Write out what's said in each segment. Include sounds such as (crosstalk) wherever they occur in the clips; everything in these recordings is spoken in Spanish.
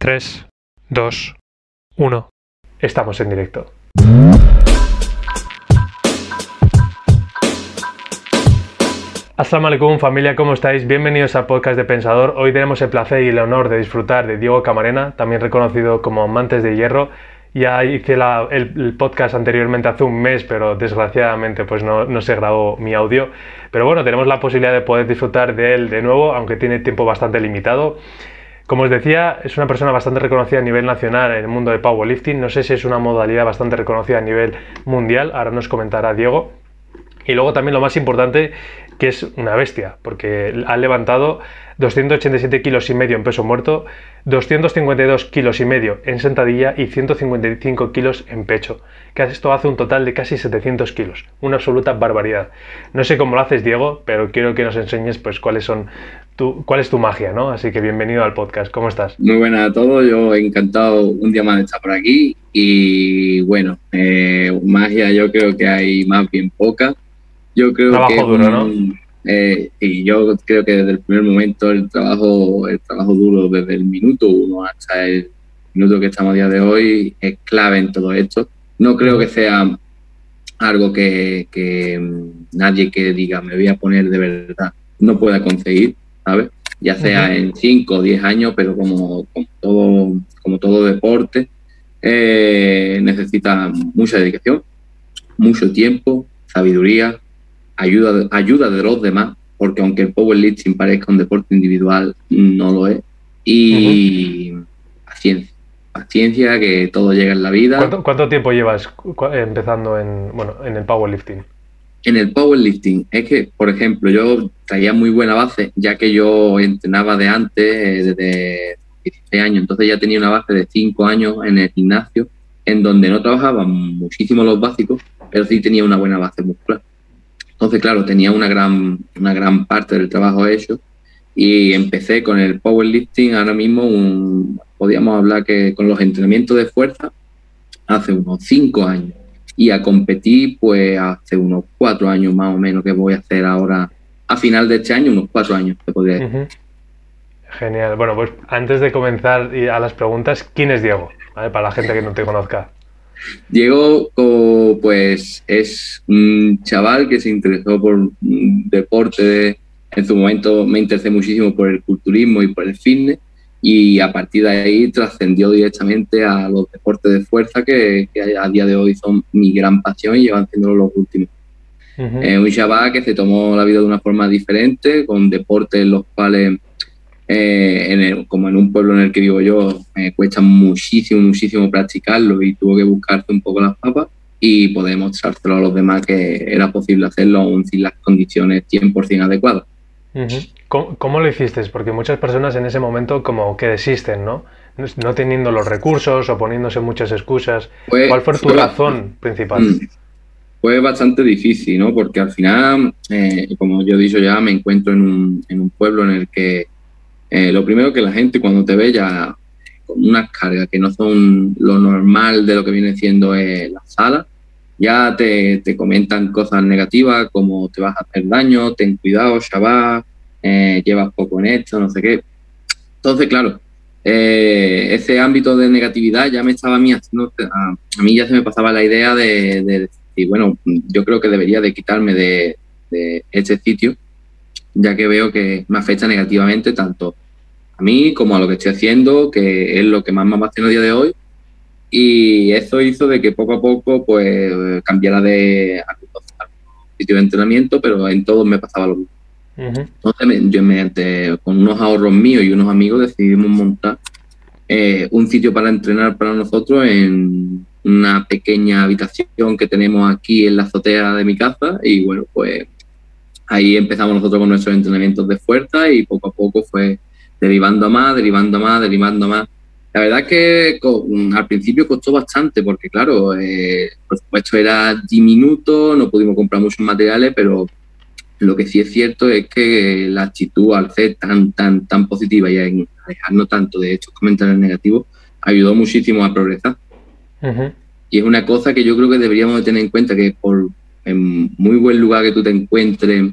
3, 2, 1. Estamos en directo. Assalamu alaikum familia, ¿cómo estáis? Bienvenidos al podcast de Pensador. Hoy tenemos el placer y el honor de disfrutar de Diego Camarena, también reconocido como Amantes de Hierro. Ya hice el, podcast anteriormente hace un mes, pero desgraciadamente pues no se grabó mi audio. Pero bueno, tenemos la posibilidad de poder disfrutar de él de nuevo, aunque tiene tiempo bastante limitado. Como os decía, es una persona bastante reconocida a nivel nacional en el mundo de powerlifting. No sé si es una modalidad bastante reconocida a nivel mundial. Ahora nos comentará Diego. Y luego también lo más importante, que es una bestia, porque ha levantado 287 kilos y medio en peso muerto, 252 kilos y medio en sentadilla y 155 kilos en pecho. Que esto hace un total de casi 700 kilos. Una absoluta barbaridad. No sé cómo lo haces, Diego, pero quiero que nos enseñes pues cuáles son tu, cuál es tu magia, ¿no? Así que bienvenido al podcast. ¿Cómo estás? Muy buenas a todos, yo encantado un día más de estar por aquí y bueno, eh, magia yo creo que hay más bien poca. Yo creo Trabajo que duro, ¿no? eh, y yo creo que desde el primer momento el trabajo, el trabajo duro desde el minuto uno hasta el minuto que estamos a día de hoy es clave en todo esto. No creo que sea algo que, que, nadie que diga me voy a poner de verdad no pueda conseguir, ¿sabes? Ya sea en 5 o 10 años, pero como, como, todo, como todo deporte, eh, necesita mucha dedicación, mucho tiempo, sabiduría, ayuda, ayuda de los demás, porque aunque el powerlifting parezca un deporte individual, no lo es. Y paciencia, paciencia, que todo llega en la vida. ¿Cuánto, cuánto tiempo llevas empezando en, bueno, en el powerlifting? En el powerlifting, es que, por ejemplo, yo traía muy buena base, ya que yo entrenaba de antes, eh, desde 16 años, entonces ya tenía una base de 5 años en el gimnasio, en donde no trabajaba muchísimo los básicos, pero sí tenía una buena base muscular. Entonces, claro, tenía una gran, una gran parte del trabajo hecho y empecé con el powerlifting ahora mismo, un, podríamos hablar que con los entrenamientos de fuerza hace unos 5 años y a competir pues hace unos cuatro años más o menos que voy a hacer ahora a final de este año, unos cuatro años, te podría decir. Genial. Bueno, pues antes de comenzar a las preguntas, ¿quién es Diego? ¿Vale? Para la gente que no te conozca. (laughs) Diego pues es un chaval que se interesó por un deporte, de- en su momento me interesé muchísimo por el culturismo y por el fitness y a partir de ahí trascendió directamente a los deportes de fuerza que, que a día de hoy son mi gran pasión y llevan siendo los últimos. Ujú. Eh, un chaval que se tomó la vida de una forma diferente, con deportes en los cuales, eh, en el- como en un pueblo en el que vivo yo, me cuesta muchísimo, muchísimo practicarlo y tuvo que buscarse un poco las papas y poder mostrárselo a los demás que era posible hacerlo aún sin las condiciones 100% adecuadas. Ujú. ¿Cómo, cómo lo hiciste? Porque muchas personas en ese momento como que desisten, ¿no? No, no teniendo los recursos o poniéndose muchas excusas. ¿Cuál fue tu fue- razón principal? Mm. Fue bastante difícil, ¿no? Porque al final, eh, como yo he dicho ya, me encuentro en un, en un pueblo en el que eh, lo primero que la gente cuando te ve ya con unas cargas que no son lo normal de lo que viene siendo eh, la sala, ya te, te comentan cosas negativas como te vas a hacer daño, ten cuidado, chaval, eh, llevas poco en esto, no sé qué. Entonces, claro, eh, ese ámbito de negatividad ya me estaba a mí haciendo, a, mí ya se me pasaba la idea de, de decir, bueno, yo creo que debería de quitarme de, de este sitio, ya que veo que me afecta negativamente tanto a mí como a lo que estoy haciendo, que es lo que más me apasiona a día de hoy. Y eso hizo de que poco a poco pues cambiara de sitios de entrenamiento, pero en todos me pasaba lo mismo. Ujú. Entonces, me- yo mediante, con unos ahorros míos y unos amigos decidimos montar eh, un sitio para entrenar para nosotros en una pequeña habitación que tenemos aquí en la azotea de mi casa y bueno, pues ahí empezamos nosotros con nuestros entrenamientos de fuerza y poco a poco fue derivando más, derivando más, derivando más. La verdad es que co- al principio costó bastante porque claro, eh, por supuesto era diminuto, no pudimos comprar muchos materiales, pero lo que sí es cierto es que la actitud al ser tan, tan, tan positiva y a alejarnos tanto de estos comentarios negativos ayudó muchísimo a progresar. Y es una cosa que yo creo que deberíamos de tener en cuenta que por en muy buen lugar que tú te encuentres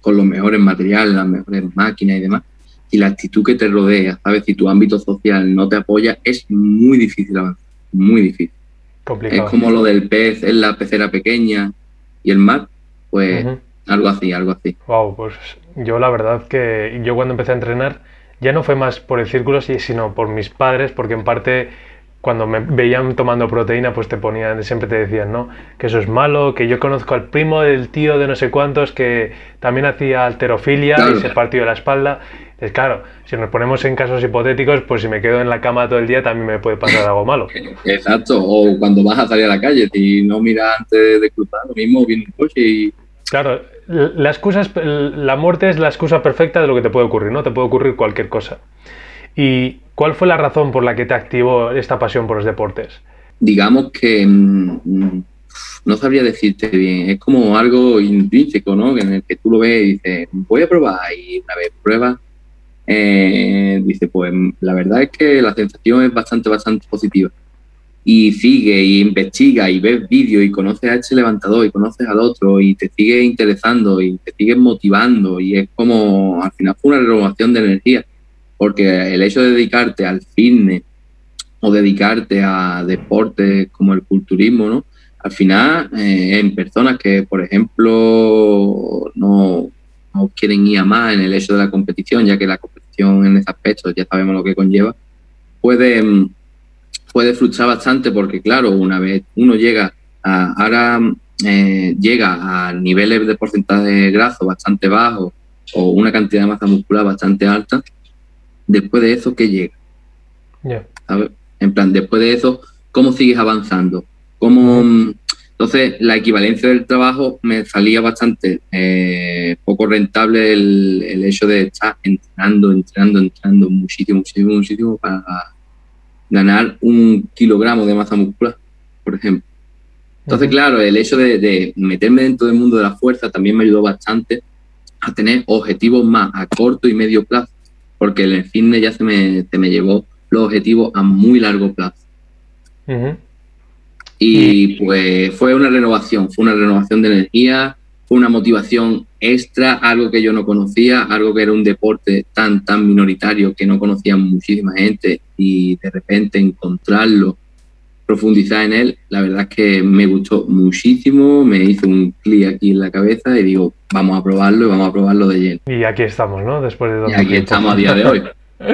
con los mejores materiales, las mejores máquinas y demás, si la actitud que te rodea, ¿sabes? Si tu ámbito social no te apoya, es muy difícil avanzar, muy difícil. Complicado. Es como lo del pez en la pecera pequeña y el mar, pues algo así, algo así. Wow, pues yo la verdad que yo cuando empecé a entrenar ya no fue más por el círculo, sino por mis padres, porque en parte cuando me veían tomando proteína, pues te ponían, siempre te decían, ¿no? Que eso es malo, que yo conozco al primo del tío de no sé cuántos que también hacía alterofilia y se partió la espalda. Es claro, si nos ponemos en casos hipotéticos, pues si me quedo en la cama todo el día también me puede pasar algo malo. (laughs) Exacto, o cuando vas a salir a la calle, si no miras antes de cruzar, lo mismo viene un coche y... Claro, la excusa la muerte es la excusa perfecta de lo que te puede ocurrir, ¿no? Te puede ocurrir cualquier cosa. ¿Y cuál fue la razón por la que te activó esta pasión por los deportes? Digamos que mm, no sabría decirte bien, es como algo intrínseco, ¿no? En el que tú lo ves y dices, voy a probar y una vez pruebas, eh, dice, pues la verdad es que la sensación es bastante, bastante positiva. Y sigue y investiga y ves vídeos y conoces a este levantador y conoces al otro y te sigue interesando y te sigue motivando y es como, al final fue una renovación de energía, porque el hecho de dedicarte al fitness o dedicarte a deportes como el culturismo, ¿no? Al final, eh, en personas que, por ejemplo, no, no quieren ir a más en el hecho de la competición, ya que la competición en ese aspecto ya sabemos lo que conlleva, puede, puede frustrar bastante porque, claro, una vez uno llega a, ahora eh, llega a niveles de porcentaje graso bastante bajos o una cantidad de masa muscular bastante alta, después de eso, ¿qué llega? En plan, después de eso, ¿cómo sigues avanzando? ¿Cómo, entonces, la equivalencia del trabajo me salía bastante eh, poco rentable el, hecho de estar entrenando, entrenando, entrenando muchísimo, muchísimo, muchísimo para ganar un kilogramo de masa muscular, por ejemplo. Entonces, claro, el hecho de, meterme dentro del mundo de la fuerza también me ayudó bastante a tener objetivos más a corto y medio plazo, porque el fitness ya se me, se me llevó los objetivos a muy largo plazo. Y pues fue una renovación, fue una renovación de energía, una motivación extra, algo que yo no conocía, algo que era un deporte tan, tan minoritario que no conocía muchísima gente y de repente encontrarlo, profundizar en él, la verdad es que me gustó muchísimo, me hizo un clic aquí en la cabeza y digo, vamos a probarlo y vamos a probarlo de lleno. Y aquí estamos, ¿no? Después de dos Y aquí estamos a día de hoy. (laughs)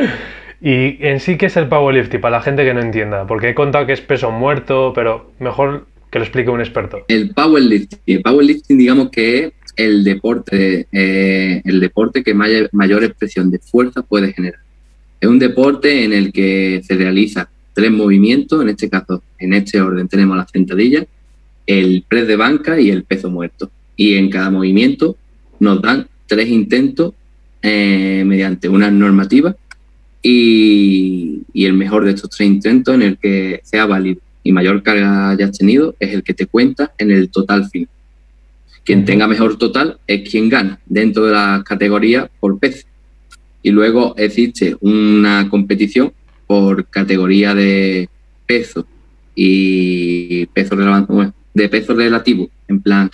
Y en sí, ¿qué es el powerlifting? Para la gente que no entienda, porque he contado que es peso muerto, pero mejor que lo explique un experto. El powerlifting, el powerlifting digamos que es el deporte, eh, el deporte que mayor, expresión de fuerza puede generar. Es un deporte en el que se realiza tres movimientos, en este caso, en este orden tenemos las sentadillas, el press de banca y el peso muerto. Y en cada movimiento nos dan tres intentos eh, mediante una normativa y, el mejor de estos tres intentos en el que sea válido y mayor carga hayas tenido es el que te cuenta en el total final. Quien tenga mejor total es quien gana dentro de la categoría por peso. Y luego existe una competición por categoría de peso y peso de peso relativo, en plan,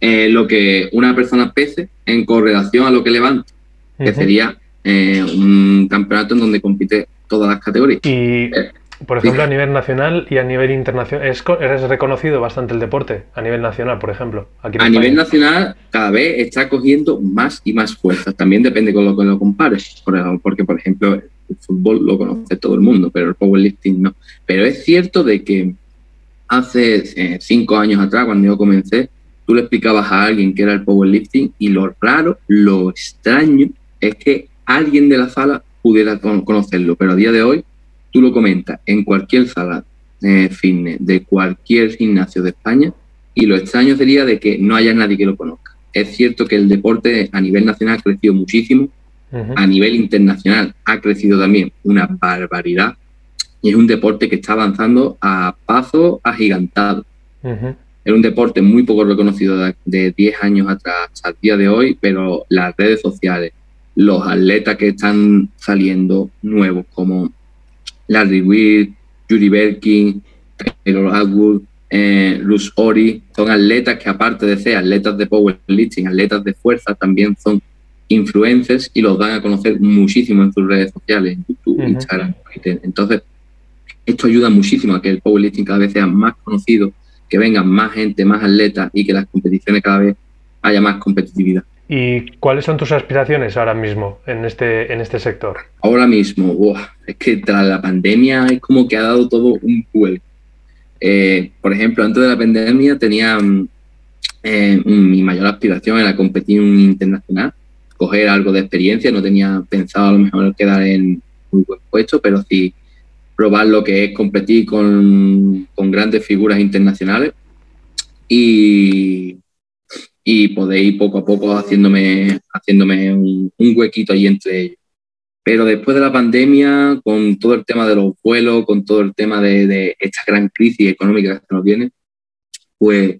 eh, lo que una persona pese en correlación a lo que levanta, que sería eh, un campeonato en donde compite todas las categorías. Y, eh, por ejemplo, a nivel nacional y a nivel internacional, ¿es, reconocido bastante el deporte a nivel nacional, por ejemplo? a nivel nacional, cada vez está cogiendo más y más fuerza. También depende con lo que lo compares. Porque, por ejemplo, el fútbol lo conoce todo el mundo, pero el powerlifting no. Pero es cierto de que hace eh, cinco años atrás, cuando yo comencé, tú le explicabas a alguien que era el powerlifting y lo raro, lo extraño es que alguien de la sala pudiera conocerlo, pero a día de hoy tú lo comentas en cualquier sala eh, fitness de cualquier gimnasio de España y lo extraño sería de que no haya nadie que lo conozca. Es cierto que el deporte a nivel nacional ha crecido muchísimo, a nivel internacional ha crecido también una barbaridad y es un deporte que está avanzando a paso agigantado. Es un deporte muy poco reconocido de 10 años atrás hasta el día de hoy, pero las redes sociales, los atletas que están saliendo nuevos, como Larry Weir, Yuri Berkin, Taylor Atwood, eh, Luz Ori, son atletas que aparte de ser atletas de powerlifting, atletas de fuerza, también son influencers y los dan a conocer muchísimo en sus redes sociales, en YouTube, Instagram, Twitter. Entonces, esto ayuda muchísimo a que el powerlifting cada vez sea más conocido, que vengan más gente, más atletas y que las competiciones cada vez haya más competitividad. ¿Y cuáles son tus aspiraciones ahora mismo en este, en este sector? Ahora mismo, es que tras la pandemia es como que ha dado todo un vuelco. Eh, por ejemplo, antes de la pandemia tenía mm, eh, mi mayor aspiración era competir en un internacional, coger algo de experiencia, no tenía pensado a lo mejor quedar en un buen puesto, pero sí probar lo que es competir con, con grandes figuras internacionales y, y poder ir poco a poco haciéndome, haciéndome un, huequito ahí entre ellos. Pero después de la pandemia, con todo el tema de los vuelos, con todo el tema de, de esta gran crisis económica que nos viene, pues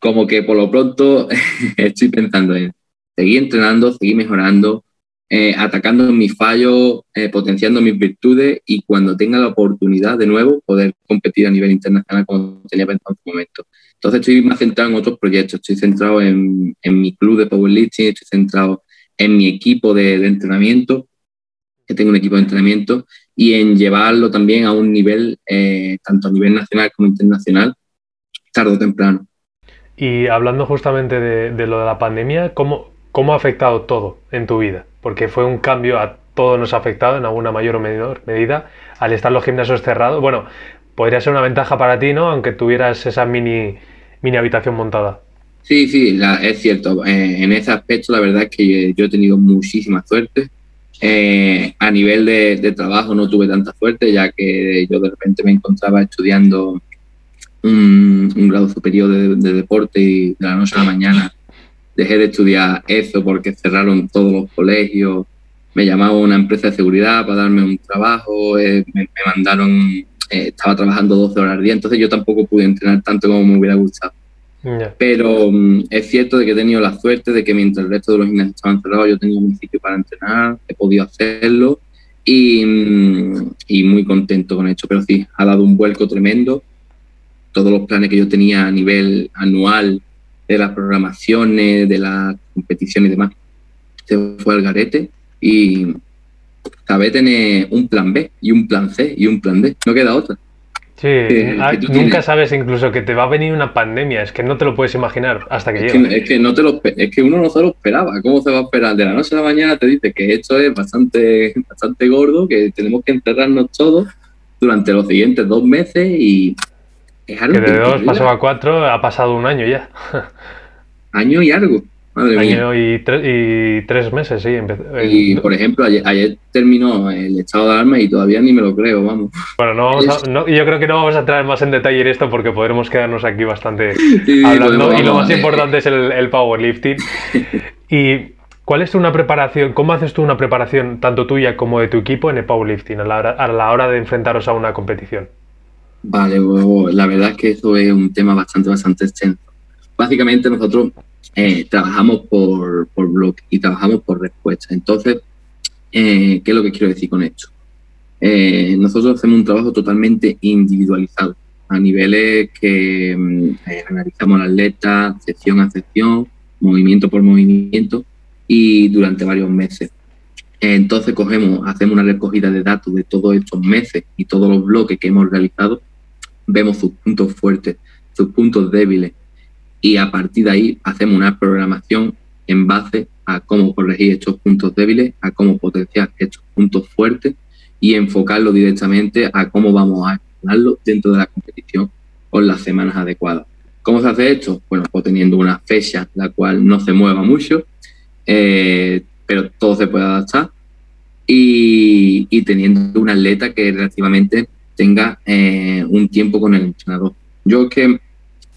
como que por lo pronto (laughs) estoy pensando en seguir entrenando, seguir mejorando, eh, atacando mis fallos, eh, potenciando mis virtudes y cuando tenga la oportunidad de nuevo poder competir a nivel internacional como tenía pensado en su momento. Entonces estoy más centrado en otros proyectos, estoy centrado en, en mi club de powerlifting, estoy centrado en mi equipo de, entrenamiento, que tengo un equipo de entrenamiento, y en llevarlo también a un nivel, eh, tanto a nivel nacional como internacional, tarde o temprano. Y hablando justamente de, de, lo de la pandemia, ¿cómo, ¿cómo ha afectado todo en tu vida? Porque fue un cambio, a todos nos ha afectado en alguna mayor o menor medida, al estar los gimnasios cerrados. Bueno, podría ser una ventaja para ti, ¿no? Aunque tuvieras esa mini, mini habitación montada. Sí, sí, es cierto. Eh, en ese aspecto, la verdad es que yo he tenido muchísima suerte. Eh, a nivel de, trabajo no tuve tanta suerte, ya que yo de repente me encontraba estudiando un, un grado superior de, de, deporte y de la noche a la mañana dejé de estudiar eso porque cerraron todos los colegios. Me llamaba una empresa de seguridad para darme un trabajo, eh, me, me, mandaron, eh, estaba trabajando 12 horas al día, entonces yo tampoco pude entrenar tanto como me hubiera gustado. Yeah. Pero um, es cierto de que he tenido la suerte de que mientras el resto de los gimnasios estaban cerrados, yo tenía un sitio para entrenar, he podido hacerlo y, um, y muy contento con esto. Pero sí, ha dado un vuelco tremendo. Todos los planes que yo tenía a nivel anual de las programaciones, de la competición y demás, se fue al garete y acabé tener un plan B y un plan C y un plan D. No queda otra. Sí, eh, nunca tienes. sabes incluso que te va a venir una pandemia, es que no te lo puedes imaginar hasta que es llega. Que, es, que no te lo, es que uno no se lo esperaba, ¿cómo se va a esperar? De la noche a la mañana te dice que esto es bastante, bastante gordo, que tenemos que encerrarnos todos durante los siguientes dos meses y es algo que de dos pasó a cuatro, ha pasado un año ya. (laughs) año y algo. Madre año y, tre y, tres meses, sí. Y, por ejemplo, ayer, ayer, terminó el estado de alarma y todavía ni me lo creo, vamos. Bueno, no vamos a, no, yo creo que no vamos a entrar más en detalle en esto porque podremos quedarnos aquí bastante (laughs) sí, hablando. Podemos, y lo más importante es el, el powerlifting. (laughs) y ¿Cuál es una preparación? ¿Cómo haces tú una preparación tanto tuya como de tu equipo en el powerlifting a la hora, a la hora de enfrentaros a una competición? Vale, la verdad es que eso es un tema bastante, bastante extenso. Básicamente nosotros eh, trabajamos por, por blog y trabajamos por respuesta. Entonces, eh, ¿qué es lo que quiero decir con esto? Eh, nosotros hacemos un trabajo totalmente individualizado, a niveles que eh, analizamos al atleta, sección a sección, movimiento por movimiento y durante varios meses. Entonces cogemos, hacemos una recogida de datos de todos estos meses y todos los bloques que hemos realizado vemos sus puntos fuertes, sus puntos débiles y a partir de ahí hacemos una programación en base a cómo corregir estos puntos débiles, a cómo potenciar estos puntos fuertes y enfocarlo directamente a cómo vamos a accionarlo dentro de la competición con las semanas adecuadas. ¿Cómo se hace esto? Bueno, pues teniendo una fecha la cual no se mueva mucho, eh, pero todo se puede adaptar y, y teniendo un atleta que relativamente tenga eh, un tiempo con el entrenador. Yo que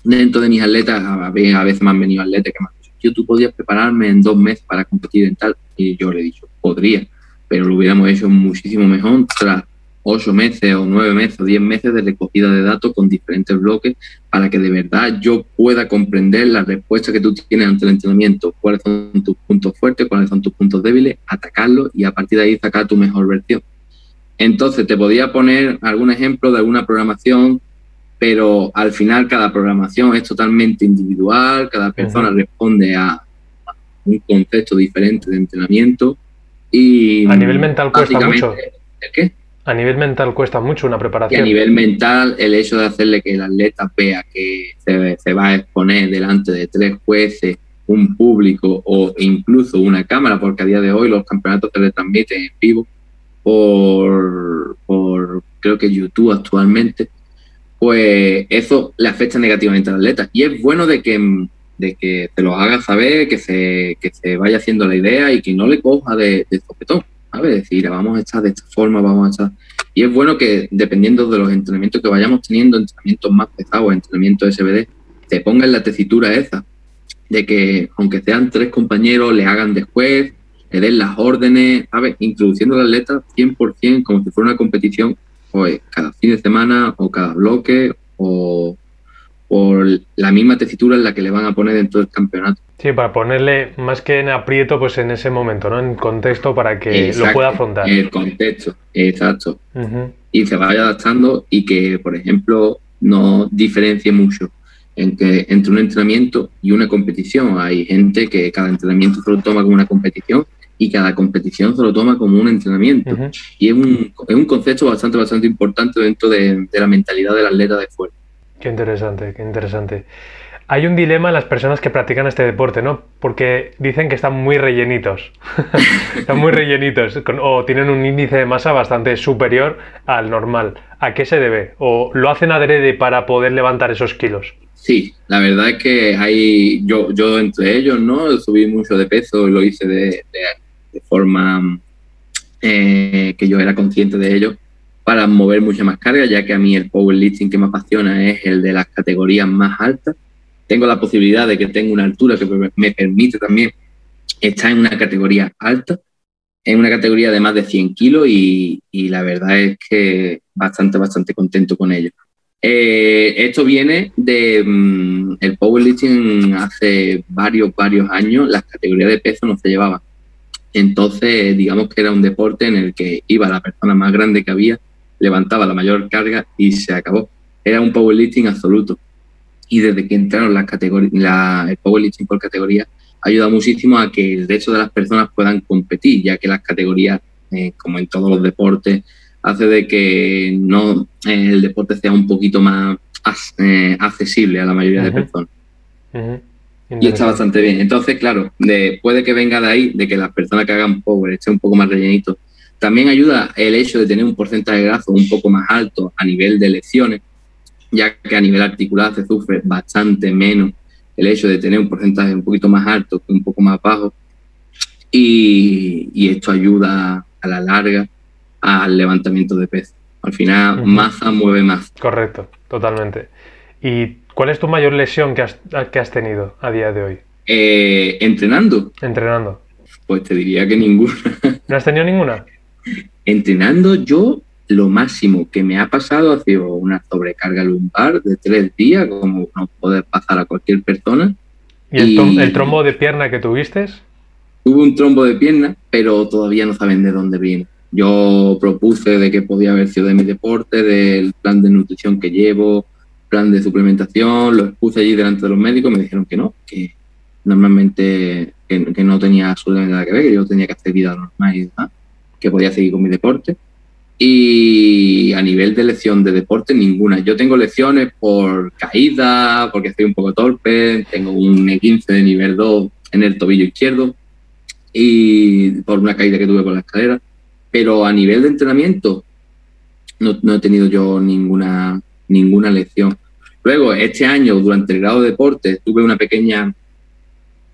dentro de mis atletas, a veces me han venido atletas que me han dicho, yo tú podías prepararme en dos meses para competir en tal, y yo le he dicho, podría, pero lo hubiéramos hecho muchísimo mejor tras ocho meses o nueve meses o diez meses de recogida de datos con diferentes bloques para que de verdad yo pueda comprender la respuesta que tú tienes ante el entrenamiento, cuáles son tus puntos fuertes, cuáles son tus puntos débiles, atacarlos y a partir de ahí sacar tu mejor versión. Entonces, te podía poner algún ejemplo de alguna programación, pero al final cada programación es totalmente individual, cada persona responde a, un concepto diferente de entrenamiento. Y a nivel mental cuesta mucho. ¿El qué? A nivel mental cuesta mucho una preparación. Y a nivel mental, el hecho de hacerle que el atleta vea que se, se va a exponer delante de tres jueces, un público o incluso una cámara, porque a día de hoy los campeonatos se transmiten en vivo por, creo que YouTube actualmente, pues eso le afecta negativamente al atleta. Y es bueno de que, de que te lo haga saber, que se, que se vaya haciendo la idea y que no le coja de, de sopetón. ¿sabes? Decir, vamos a estar de esta forma, vamos a estar... Y es bueno que dependiendo de los entrenamientos que vayamos teniendo, entrenamientos más pesados, entrenamientos SBD, te pongan la tesitura esa, de que aunque sean tres compañeros, le hagan después, le den las órdenes, ¿sabes? Introduciendo al atleta 100% como si fuera una competición, pues cada fin de semana o cada bloque o por la misma tesitura en la que le van a poner dentro del campeonato. Sí, para ponerle más que en aprieto, pues en ese momento, ¿no? En contexto para que lo pueda afrontar. El contexto, exacto. Y se vaya adaptando y que, por ejemplo, no diferencie mucho entre, entre un entrenamiento y una competición. Hay gente que cada entrenamiento se lo toma como una competición y cada competición se lo toma como un entrenamiento. Y es un, es un concepto bastante, bastante importante dentro de, de la mentalidad del atleta de fuerza. Qué interesante, qué interesante. Hay un dilema en las personas que practican este deporte, ¿no? Porque dicen que están muy rellenitos. (laughs) están muy rellenitos o tienen un índice de masa bastante superior al normal. ¿A qué se debe? ¿O lo hacen adrede para poder levantar esos kilos? Sí, la verdad es que hay, yo, yo entre ellos, ¿no? Subí mucho de peso, lo hice de, forma eh, que yo era consciente de ello para mover mucha más carga, ya que a mí el powerlifting que me apasiona es el de las categorías más altas. Tengo la posibilidad de que tenga una altura que me permite también estar en una categoría alta, en una categoría de más de 100 kilos y, la verdad es que bastante, bastante contento con ello. Eh, esto viene de mm, el powerlifting hace varios, varios años, las categorías de peso no se llevaban. Entonces, digamos que era un deporte en el que iba la persona más grande que había levantaba la mayor carga y se acabó. Era un powerlifting absoluto. Y desde que entraron las categorías, la, el powerlifting por categoría, ayuda muchísimo a que el resto de las personas puedan competir, ya que las categorías, eh, como en todos los deportes, hace de que no eh, el deporte sea un poquito más eh, accesible a la mayoría de personas. Y está bastante bien. Entonces, claro, puede que venga de ahí, de que las personas que hagan power estén un poco más rellenitos, también ayuda el hecho de tener un porcentaje de grasa un poco más alto a nivel de lesiones, ya que a nivel articular se sufre bastante menos el hecho de tener un porcentaje un poquito más alto que un poco más bajo. Y, esto ayuda a la larga al levantamiento de peso. Al final, masa mueve más. Correcto, totalmente. ¿Y cuál es tu mayor lesión que has, que has tenido a día de hoy? Eh, entrenando. Entrenando. Pues te diría que ninguna. (laughs) ¿No has tenido ninguna? Entrenando yo, lo máximo que me ha pasado ha sido una sobrecarga lumbar de tres días, como no puede pasar a cualquier persona. ¿Y el, trombo de pierna que tuviste? Tuve un trombo de pierna, pero todavía no saben de dónde viene. Yo propuse de que podía haber sido de mi deporte, del plan de nutrición que llevo, plan de suplementación, lo expuse allí delante de los médicos, me dijeron que no, que normalmente que, no tenía absolutamente nada que ver, que yo tenía que hacer vida normal y demás que podía seguir con mi deporte. Y a nivel de lección de deporte, ninguna. Yo tengo lecciones por caída, porque estoy un poco torpe, tengo un E15 de nivel 2 en el tobillo izquierdo y por una caída que tuve por la escalera. Pero a nivel de entrenamiento, no, no he tenido yo ninguna, ninguna lección. Luego, este año, durante el grado de deporte, tuve una pequeña,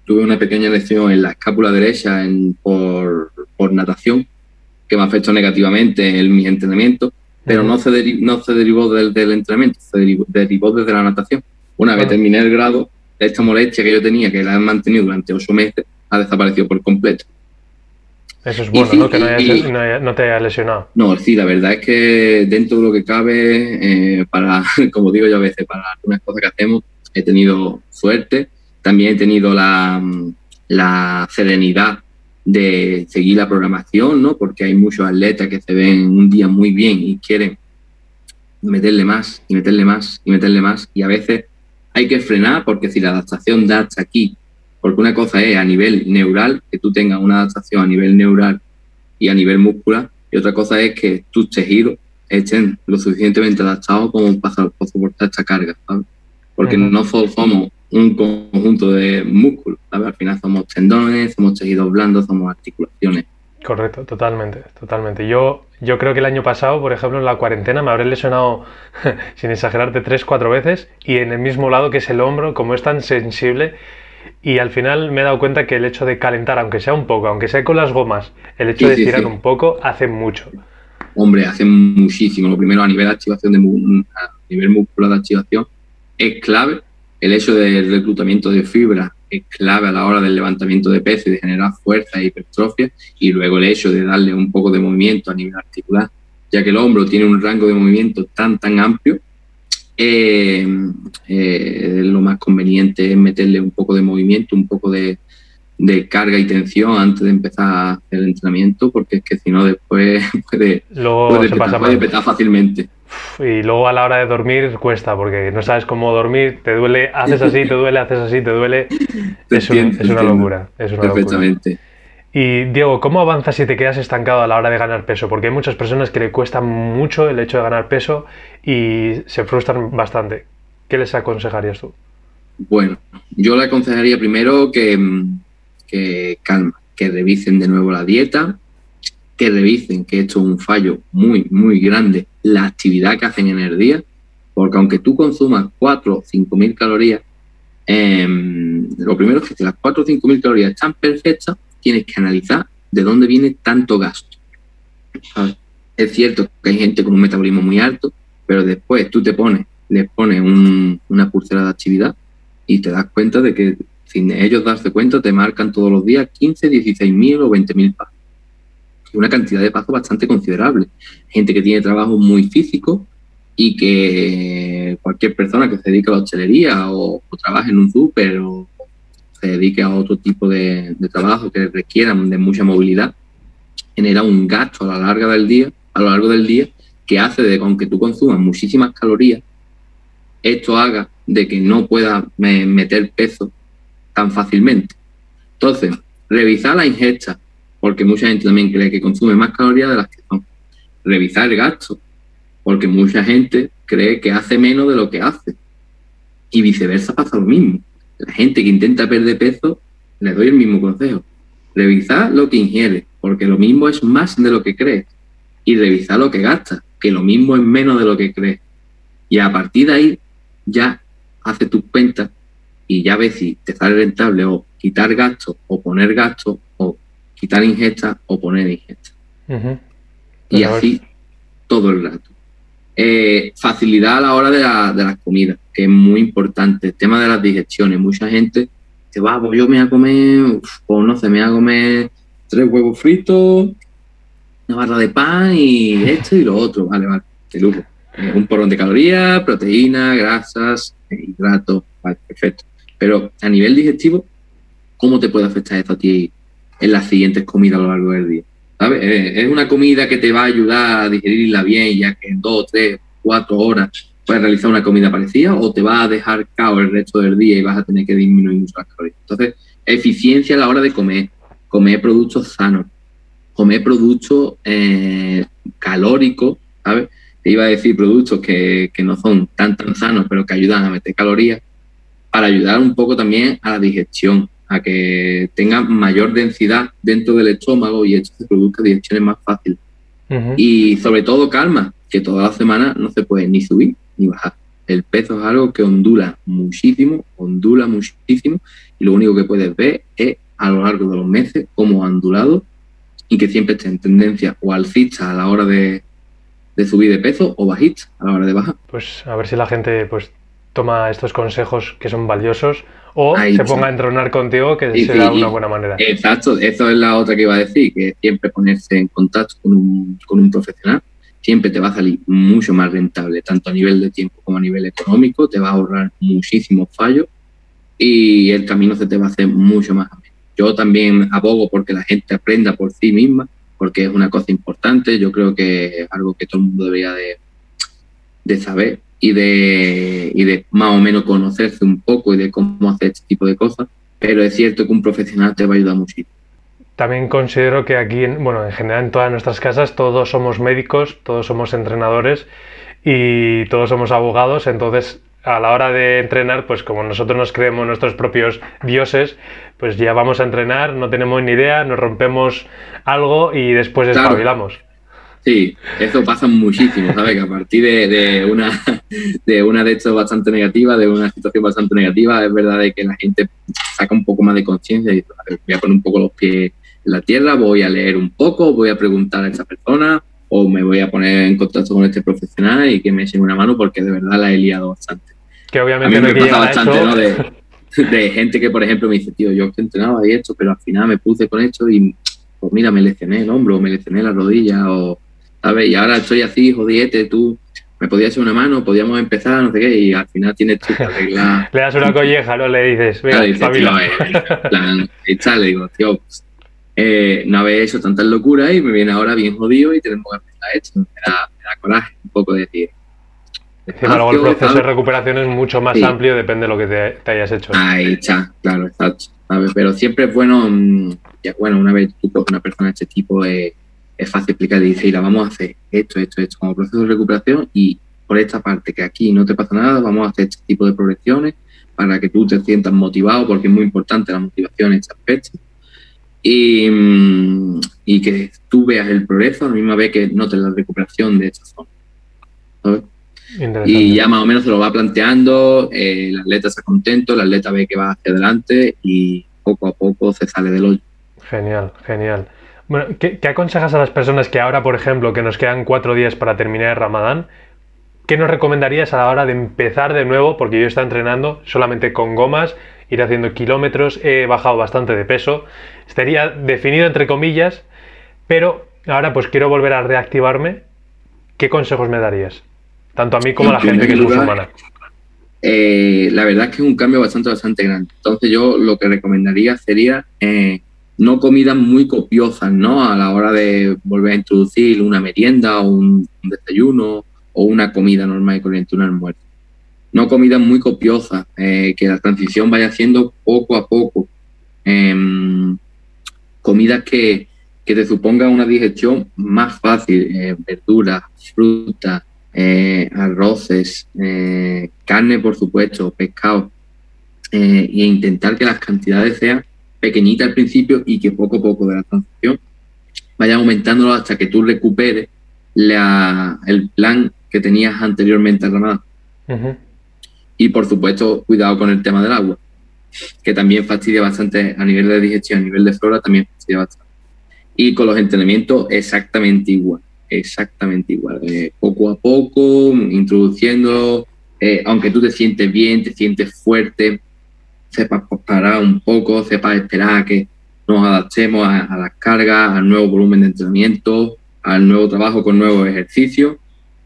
tuve una pequeña lección en la escápula derecha en, por, por natación que me afectó negativamente en mi entrenamiento, pero no se, no se derivó del, entrenamiento, se derivó, desde la natación. Una vez terminé el grado, esta molestia que yo tenía, que la he mantenido durante ocho meses, ha desaparecido por completo. Eso es bueno, ¿no? Que no, te haya lesionado. No, sí, la verdad es que dentro de lo que cabe, eh, para, (laughs) como digo yo a veces, para algunas cosas que hacemos, he tenido suerte. También he tenido la, la serenidad de seguir la programación, ¿no? Porque hay muchos atletas que se ven un día muy bien y quieren meterle más y meterle más y meterle más y a veces hay que frenar porque si la adaptación da hasta aquí Porque una cosa es a nivel neural, que tú tengas una adaptación a nivel neural y a nivel muscular, y otra cosa es que tus tejidos estén lo suficientemente adaptados como para, soportar esta carga, ¿sabes? Porque no somos un conjunto de músculos, ¿sabes? Al final somos tendones, somos tejidos blandos, somos articulaciones. Correcto, totalmente, totalmente. Yo, yo creo que el año pasado, por ejemplo, en la cuarentena me habré lesionado, (laughs) sin exagerarte, tres, cuatro veces y en el mismo lado que es el hombro, como es tan sensible, y al final me he dado cuenta que el hecho de calentar, aunque sea un poco, aunque sea con las gomas, el hecho de estirar un poco, hace mucho. Hombre, hace muchísimo. Lo primero, a nivel de activación, de, a nivel muscular de activación, es clave el hecho del reclutamiento de fibra es clave a la hora del levantamiento de y de generar fuerza e hipertrofia, y luego el hecho de darle un poco de movimiento a nivel articular, ya que el hombro tiene un rango de movimiento tan, tan amplio, eh, eh, lo más conveniente es meterle un poco de movimiento, un poco de, carga y tensión antes de empezar el entrenamiento, porque es que si no después (laughs) puede, puede petar fácilmente. Y luego a la hora de dormir cuesta, porque no sabes cómo dormir, te duele, haces así, te duele, haces así, te duele. (laughs) es, una locura. Es una Perfectamente. Y Diego, ¿cómo avanzas si te quedas estancado a la hora de ganar peso? Porque hay muchas personas que le cuesta mucho el hecho de ganar peso y se frustran bastante. ¿Qué les aconsejarías tú? Bueno, yo le aconsejaría primero que, que calma, que revisen de nuevo la dieta, que revisen que esto es un fallo muy, muy grande, la actividad que hacen en el día, porque aunque tú consumas 4 o 5 mil calorías, em, lo primero es que las 4 o 5 mil calorías están perfectas, tienes que analizar de dónde viene tanto gasto. Es cierto que hay gente con un metabolismo muy alto, pero después tú te pones, les pones una pulsera de actividad y te das cuenta de que sin ellos darse cuenta te marcan todos los días 15, 16 mil o 20 mil pasos una cantidad de pasos bastante considerable. Gente que tiene trabajo muy físico y que cualquier persona que se dedique a la hostelería o, trabaje en un súper o se dedique a otro tipo de, trabajo que requieran de mucha movilidad, genera un gasto a la larga del día, a lo largo del día, que hace de que aunque tú consumas muchísimas calorías, esto haga de que no puedas meter peso tan fácilmente. Entonces, revisar la ingesta porque mucha gente también cree que consume más calorías de las que son. Revisar el gasto, porque mucha gente cree que hace menos de lo que hace. Y viceversa pasa lo mismo. La gente que intenta perder peso, le doy el mismo consejo. Revisar lo que ingiere, porque lo mismo es más de lo que crees. Y revisar lo que gasta, que lo mismo es menos de lo que crees. Y a partir de ahí, ya hace tus cuentas y ya ves si te sale rentable o quitar gastos o poner gastos o quitar ingesta o poner ingesta. Y así todo el rato. Eh, facilidad a la hora de, la, de las comidas, que es muy importante. El tema de las digestiones. Mucha gente se va, pues yo me voy a comer, o no sé, me voy a comer tres huevos fritos, una barra de pan y esto y lo otro. Vale, vale, de lujo. Eh, un porrón de calorías, proteínas, grasas, hidratos, vale, perfecto. Pero a nivel digestivo, ¿cómo te puede afectar esto a ti en las siguientes comidas a lo largo del día. ¿Sabes? Es una comida que te va a ayudar a digerirla bien, ya que en dos, tres, cuatro horas puedes realizar una comida parecida, o te va a dejar caos el resto del día y vas a tener que disminuir mucho las calorías. Entonces, eficiencia a la hora de comer, comer productos sanos, comer productos eh, calóricos, ¿sabes? Te iba a decir productos que, que no son tan tan sanos, pero que ayudan a meter calorías, para ayudar un poco también a la digestión a que tenga mayor densidad dentro del estómago y esto se produzca digestiones más fáciles. Y sobre todo calma, que toda la semana no se puede ni subir ni bajar. El peso es algo que ondula muchísimo, ondula muchísimo, y lo único que puedes ver es a lo largo de los meses cómo ha ondulado y que siempre esté en tendencia o alcista a la hora de, de subir de peso o bajista a la hora de bajar. Pues a ver si la gente pues toma estos consejos que son valiosos o se ponga a entrenar contigo, que será una buena manera. Exacto, eso es la otra que iba a decir, que siempre ponerse en contacto con un, con un profesional siempre te va a salir mucho más rentable, tanto a nivel de tiempo como a nivel económico, te va a ahorrar muchísimos fallos y el camino se te va a hacer mucho más ameno. Yo también abogo porque la gente aprenda por sí misma, porque es una cosa importante, yo creo que es algo que todo el mundo debería de, de saber y de, y de más o menos conocerse un poco y de cómo hacer este tipo de cosas. pero es cierto que un profesional te va a ayudar muchísimo. También considero que aquí, bueno, en general en todas nuestras casas todos somos médicos, todos somos entrenadores y todos somos abogados, entonces a la hora de entrenar, pues como nosotros nos creemos nuestros propios dioses, pues ya vamos a entrenar, no tenemos ni idea, nos rompemos algo y después espabilamos. Sí, eso pasa muchísimo, ¿sabes? Que a partir de, una de una de hecho bastante negativa, de una situación bastante negativa, es verdad que la gente saca un poco más de conciencia y voy a poner un poco los pies en la tierra, voy a leer un poco, voy a preguntar a esa persona o me voy a poner en contacto con este profesional y que me eche una mano porque de verdad la he liado bastante. Que obviamente a mí me pasa bastante, ¿no? (laughs) De, gente que, por ejemplo, me dice, tío, yo entrenaba y esto, pero al final me puse con esto y, pues mira, me lesioné el hombro, me lesioné la rodilla o ¿sabes? Y ahora estoy así, jodiete, tú me podías hacer una mano, podíamos empezar, no sé qué, y al final tienes tú que arreglar. (laughs) le das una colleja, ¿no? Le dices, venga, claro, tío, eh, le digo, tío, pues, eh, no habéis hecho tantas locuras y me viene ahora bien jodido y tenemos que empezar esto. Me da, me da coraje un poco decir. Encima luego el proceso de recuperación es mucho más amplio, depende de lo que te, hayas hecho. Ahí está, claro, exacto. Pero siempre es bueno, mm, ya, bueno, una vez tú coges una persona de este tipo, eh, es fácil explicar y decir, vamos a hacer esto, esto, esto como proceso de recuperación y por esta parte que aquí no te pasa nada, vamos a hacer este tipo de progresiones para que tú te sientas motivado, porque es muy importante la motivación en este aspecto. Y, y que tú veas el progreso a la misma vez que notes la recuperación de esta zona. Y ya más o menos se lo va planteando, eh, el atleta está contento, el atleta ve que va hacia adelante y poco a poco se sale del hoyo. Genial, genial. Bueno, ¿qué, aconsejas a las personas que ahora, por ejemplo, que nos quedan cuatro días para terminar el Ramadán, ¿qué nos recomendarías a la hora de empezar de nuevo? Porque yo estoy entrenando solamente con gomas, ir haciendo kilómetros, he bajado bastante de peso, estaría definido entre comillas, pero ahora pues quiero volver a reactivarme. ¿Qué consejos me darías? Tanto a mí como a la gente que es musulmana. Eh, la verdad es que es un cambio bastante, bastante grande. Entonces yo lo que recomendaría sería eh, no comidas muy copiosas, ¿no? A la hora de volver a introducir una merienda o un, desayuno o una comida normal y corriente, un almuerzo. No comidas muy copiosas, eh, que la transición vaya haciendo poco a poco. Em, comidas que, te supongan una digestión más fácil, eh, verduras, frutas, eh, arroces, carne, por supuesto, pescado, e intentar que las cantidades sean pequeñita al principio y que poco a poco de la transición vaya aumentándolo hasta que tú recuperes la, el plan que tenías anteriormente armado. Y por supuesto, cuidado con el tema del agua, que también fastidia bastante a nivel de digestión, a nivel de flora también fastidia bastante. Y con los entrenamientos exactamente igual, exactamente igual. Eh, poco a poco, introduciendo, eh, aunque tú te sientes bien, te sientes fuerte, sepas parar un poco, sepas esperar a que nos adaptemos a, las cargas, al nuevo volumen de entrenamiento, al nuevo trabajo con nuevos ejercicios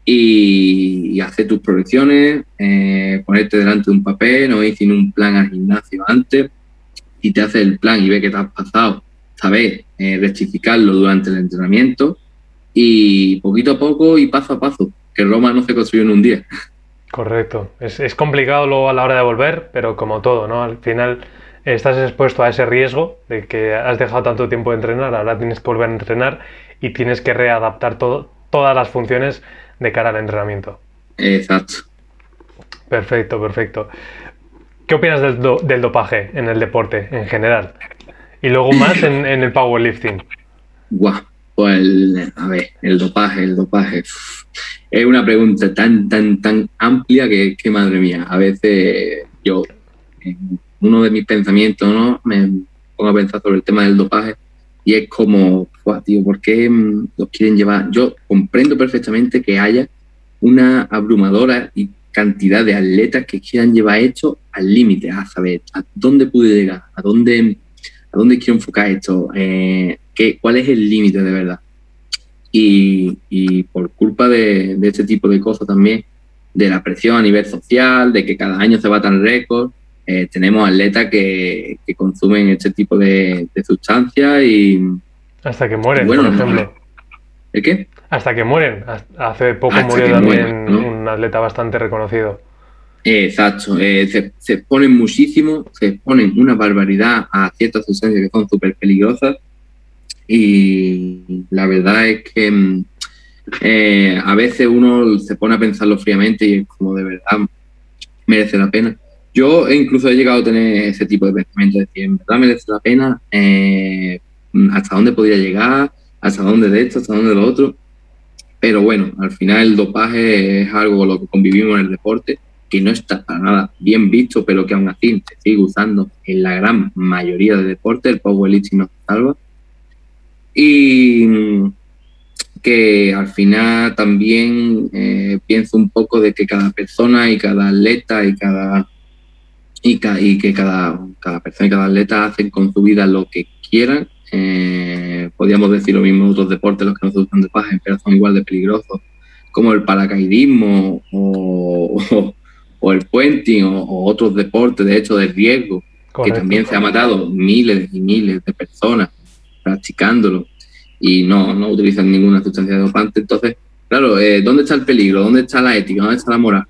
y, hacer tus progresiones, eh, ponerte delante de un papel, no ir un plan al gimnasio antes. Y te haces el plan y ve que te has pasado, saber eh, rectificarlo durante el entrenamiento. Y poquito a poco y paso a paso, que Roma no se construyó en un día. Correcto. Es, complicado luego a la hora de volver, pero como todo, ¿no? Al final estás expuesto a ese riesgo de que has dejado tanto tiempo de entrenar, ahora tienes que volver a entrenar y tienes que readaptar todo, todas las funciones de cara al entrenamiento. Exacto. Perfecto, perfecto. ¿Qué opinas del, del dopaje en el deporte en general? Y luego más en, en el powerlifting. Guau, pues a ver, el dopaje, el dopaje es una pregunta tan, tan, tan amplia que, madre mía, a veces yo, uno de mis pensamientos, ¿no? Me pongo a pensar sobre el tema del dopaje y es como, tío, ¿por qué mm, los quieren llevar? Yo comprendo perfectamente que haya una abrumadora cantidad de atletas que quieran llevar esto al límite, a saber a dónde pude llegar, a dónde, a dónde quiero enfocar esto, eh, qué, cuál es el límite de verdad. Y, por culpa de, este tipo de cosas también, de la presión a nivel social, de que cada año se va tan récord, eh, tenemos atletas que, consumen este tipo de, sustancias y... Hasta que mueren, bueno, por ejemplo. ¿El qué? Hasta que mueren. Hace poco murió también un atleta bastante reconocido. Exacto, eh, se, se, exponen muchísimo, se exponen una barbaridad a ciertas sustancias que son súper peligrosas y la verdad es que mm, eh, a veces uno se pone a pensarlo fríamente y es como de verdad merece la pena. Yo incluso he llegado a tener ese tipo de pensamiento, de decir, en verdad merece la pena, eh, hasta dónde podría llegar, hasta dónde de esto, hasta dónde de lo otro. Pero bueno, al final el dopaje es algo con lo que convivimos en el deporte, que no está para nada bien visto, pero que aún así se sigue usando en la gran mayoría de deportes. El powerlifting nos salva. Y que al final también eh, pienso un poco de que cada persona y cada atleta y cada y, que cada, cada persona y cada atleta hacen con su vida lo que quieran. Eh, podríamos decir lo mismo en otros deportes, los que no se usan de paja, pero son igual de peligrosos, como el paracaidismo o, o, el puenting o, otros deportes, de hecho, de riesgo, que también se ha matado miles y miles de personas practicándolo y no, no utilizan ninguna sustancia dopante. Entonces, claro, eh, ¿dónde está el peligro? ¿Dónde está la ética? ¿Dónde está la moral?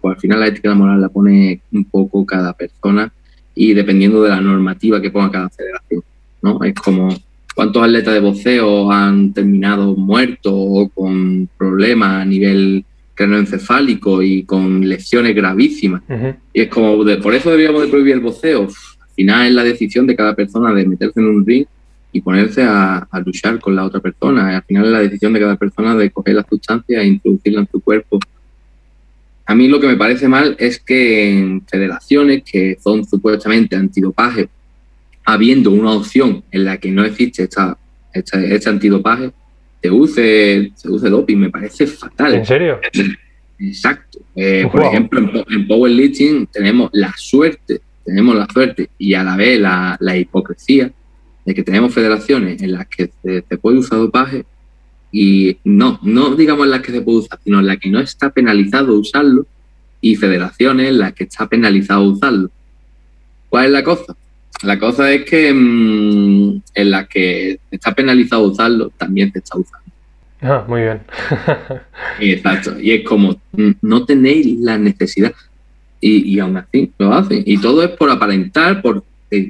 Pues al final la ética y la moral la pone un poco cada persona y dependiendo de la normativa que ponga cada federación, ¿no? Es como cuántos atletas de boxeo han terminado muertos o con problemas a nivel craneoencefálico y con lesiones gravísimas. Y es como, por eso deberíamos de prohibir el boxeo. Al final es la decisión de cada persona de meterse en un ring y ponerse a, luchar con la otra persona. al final es la decisión de cada persona de coger la sustancia e introducirla en su cuerpo. A mí lo que me parece mal es que en federaciones que son supuestamente antidopaje, habiendo una opción en la que no existe esta, este antidopaje, se use, se use doping, me parece fatal. ¿En serio? Exacto. Eh, por ejemplo, en, powerlifting tenemos la suerte, tenemos la suerte y a la vez la, la hipocresía de que tenemos federaciones en las que se, puede usar dopaje y no, no digamos en las que se puede usar, sino en las que no está penalizado usarlo y federaciones en las que está penalizado usarlo. ¿Cuál es la cosa? La cosa es que mm, en las que está penalizado usarlo, también se está usando. Ah, muy bien. (laughs) Exacto. Y es como, mm, no tenéis la necesidad. Y, y aún así lo hacen. Y todo es por aparentar, por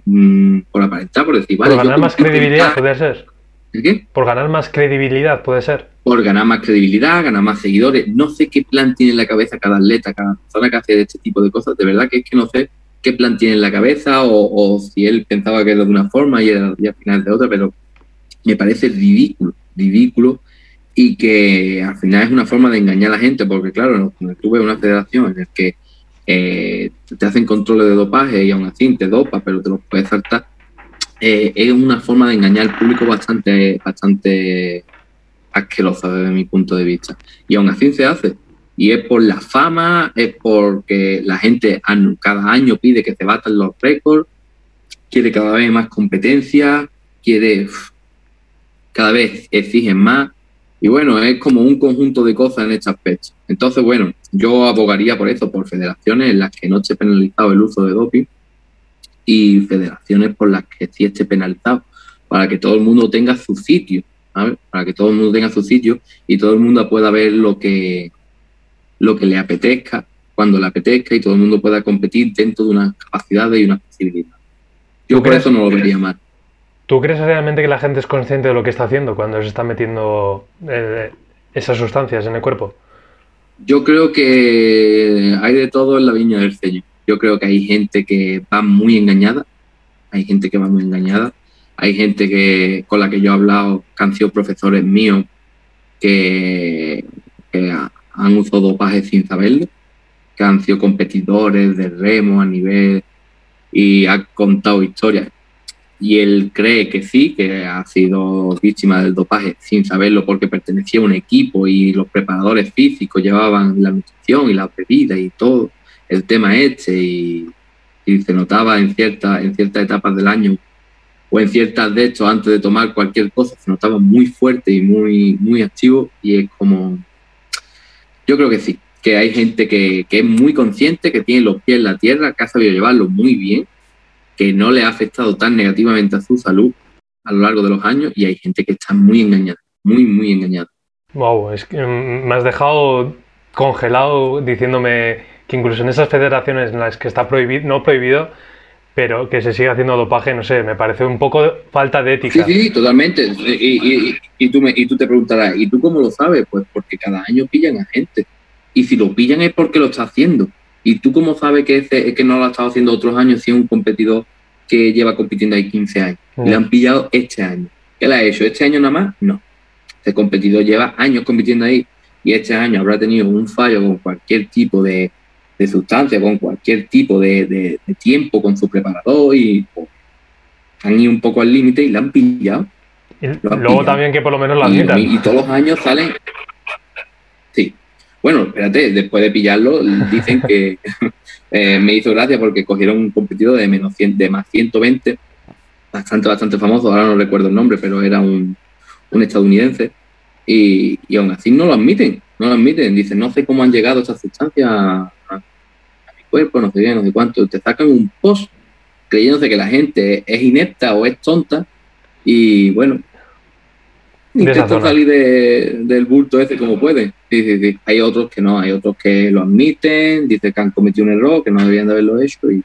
Mm, por aparentar, por decir, vale. Por ganar más credibilidad, puede ser. qué? Por ganar más credibilidad, puede ser. Por ganar más credibilidad, ganar más seguidores. No sé qué plan tiene en la cabeza cada atleta, cada persona que hace este tipo de cosas. De verdad que es que no sé qué plan tiene en la cabeza o, si él pensaba que era de una forma y, al final de otra, pero me parece ridículo, ridículo y que al final es una forma de engañar a la gente, porque claro, en el club es una federación en el que eh, te hacen controles de dopaje y aún así te dopa, pero te los puedes saltar. Eh, es una forma de engañar al público bastante, bastante asquerosa desde mi punto de vista. Y aún así se hace. Y es por la fama, es porque la gente cada año pide que se batan los récords, quiere cada vez más competencia, quiere cada vez exigen más. Y bueno, es como un conjunto de cosas en este aspecto. Entonces, bueno, yo abogaría por eso, por federaciones en las que no esté penalizado el uso de doping y federaciones por las que sí esté penalizado, para que todo el mundo tenga su sitio, para que todo el mundo tenga su sitio y todo el mundo pueda ver lo que, lo que le apetezca, cuando le apetezca y todo el mundo pueda competir dentro de unas capacidades y unas posibilidades. Yo por eso no lo vería mal. ¿Tú crees realmente que la gente es consciente de lo que está haciendo cuando se está metiendo eh, esas sustancias en el cuerpo? Yo creo que hay de todo en la viña del Señor. Yo creo que hay gente que va muy engañada, hay gente que va muy engañada, hay gente que con la que yo he hablado, que han sido profesores míos, que, han usado dopaje sin saberlo, que han sido competidores de remo a nivel y han contado historias y él cree que sí, que ha sido víctima del dopaje sin saberlo porque pertenecía a un equipo y los preparadores físicos llevaban la nutrición y la bebida y todo el tema este y, se notaba en, cierta, en ciertas etapas del año o en ciertas de hecho antes de tomar cualquier cosa se notaba muy fuerte y muy, muy activo y es como, yo creo que sí, que hay gente que, que es muy consciente, que tiene los pies en la tierra, que ha sabido llevarlo muy bien que no le ha afectado tan negativamente a su salud a lo largo de los años y hay gente que está muy engañada, muy, muy engañada. Wow, es que me has dejado congelado diciéndome que incluso en esas federaciones en las que está prohibido, no prohibido, pero que se sigue haciendo dopaje, no sé, me parece un poco falta de ética. Sí, sí, totalmente. Y, y, tú me, y tú te preguntarás, ¿y tú cómo lo sabes? Pues porque cada año pillan a gente. Y si lo pillan es porque lo está haciendo. ¿Y tú cómo sabes que, ese, que no lo ha estado haciendo otros años si es un competidor que lleva compitiendo ahí 15 años? Y le han pillado este año. ¿Qué le ha hecho? ¿Este año nada más? No. Este competidor lleva años compitiendo ahí y este año habrá tenido un fallo con cualquier tipo de, de sustancia, con cualquier tipo de, tiempo con su preparador y pues, han ido un poco al límite y la han pillado. luego también que por lo menos la admitan. Y, todos los años salen. Bueno, espérate, después de pillarlo, dicen que (laughs) eh, me hizo gracia porque cogieron un competidor de, menos de más 120, bastante, bastante famoso, ahora no recuerdo el nombre, pero era un, un estadounidense, y, y, aún así no lo admiten, no lo admiten. Dicen, no sé cómo han llegado esas sustancias cuerpo, no sé qué, no sé cuánto, te sacan un post creyéndose que la gente es inepta o es tonta y bueno, intento salir del bulto ese como puede. Hay otros que no, hay otros que lo admiten, dicen que han cometido un error, que no debían de haberlo hecho y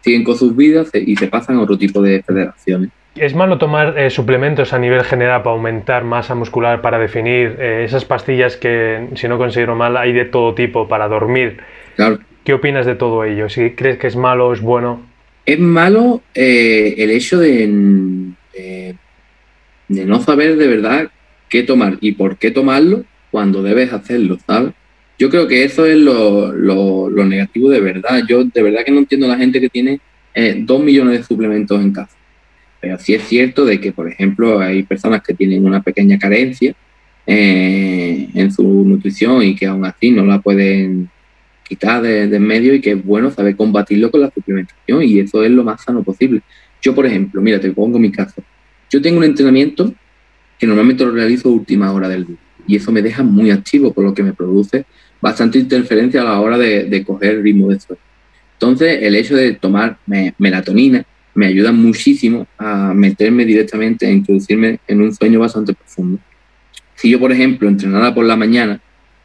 siguen con sus vidas y se pasan a otro tipo de federaciones. ¿Es malo tomar eh, suplementos a nivel general para aumentar masa muscular, para definir eh, esas pastillas que, si no considero mal, hay de todo tipo para dormir? Claro. ¿Qué opinas de todo ello? ¿Si crees que es malo o es bueno? Es malo eh, el hecho de, de, no saber de verdad qué tomar y por qué tomarlo cuando debes hacerlo, ¿sabes? Yo creo que eso es lo, lo, negativo de verdad. Yo de verdad que no entiendo a la gente que tiene eh, dos millones de suplementos en casa. Pero sí es cierto de que, por ejemplo, hay personas que tienen una pequeña carencia eh, en su nutrición y que aún así no la pueden quitar de, en medio y que es bueno saber combatirlo con la suplementación y eso es lo más sano posible. Yo, por ejemplo, mira, te pongo mi caso. Yo tengo un entrenamiento que normalmente lo realizo a última hora del día y eso me deja muy activo, por lo que me produce bastante interferencia a la hora de, coger el ritmo de sueño. Entonces, el hecho de tomar melatonina me ayuda muchísimo a meterme directamente, a introducirme en un sueño bastante profundo. Si yo, por ejemplo, entrenara por la mañana,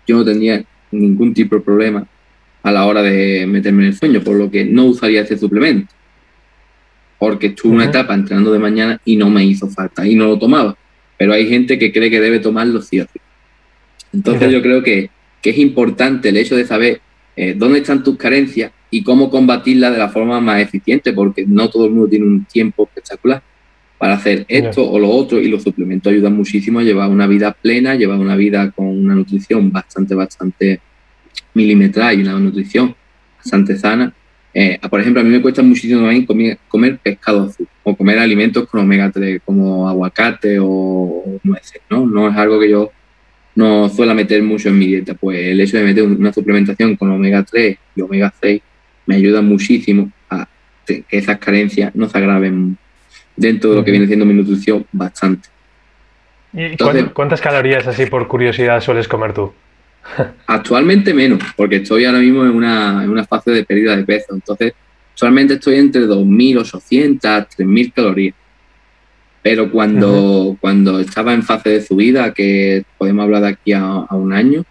yo no tendría ningún tipo de problema a la hora de meterme en el sueño, por lo que no usaría ese suplemento. Porque estuve una etapa entrenando de mañana y no me hizo falta y no lo tomaba. Pero hay gente que cree que debe tomarlo sí o sí. Entonces yo creo que, que, es importante el hecho de saber eh, dónde están tus carencias y cómo combatirlas de la forma más eficiente, porque no todo el mundo tiene un tiempo espectacular para hacer esto o lo otro y los suplementos ayudan muchísimo a llevar una vida plena, llevar una vida con una nutrición bastante, bastante milimetral y una nutrición bastante sana. Eh, por ejemplo, a mí me cuesta muchísimo también comer, pescado azul o comer alimentos con omega 3 como aguacate o, nueces, ¿no? No es algo que yo no suelo meter mucho en mi dieta, pues el hecho de meter una suplementación con omega 3 y omega 6 me ayuda muchísimo a que esas carencias no se agraven dentro de lo que viene siendo mi nutrición bastante. ¿Y cuántas calorías así por curiosidad sueles comer tú? Actualmente menos, porque estoy ahora mismo en una, en una fase de pérdida de peso. Entonces, solamente estoy entre 2.800, 3.000 calorías. Pero cuando, cuando estaba en fase de subida, que podemos hablar de aquí a, un año,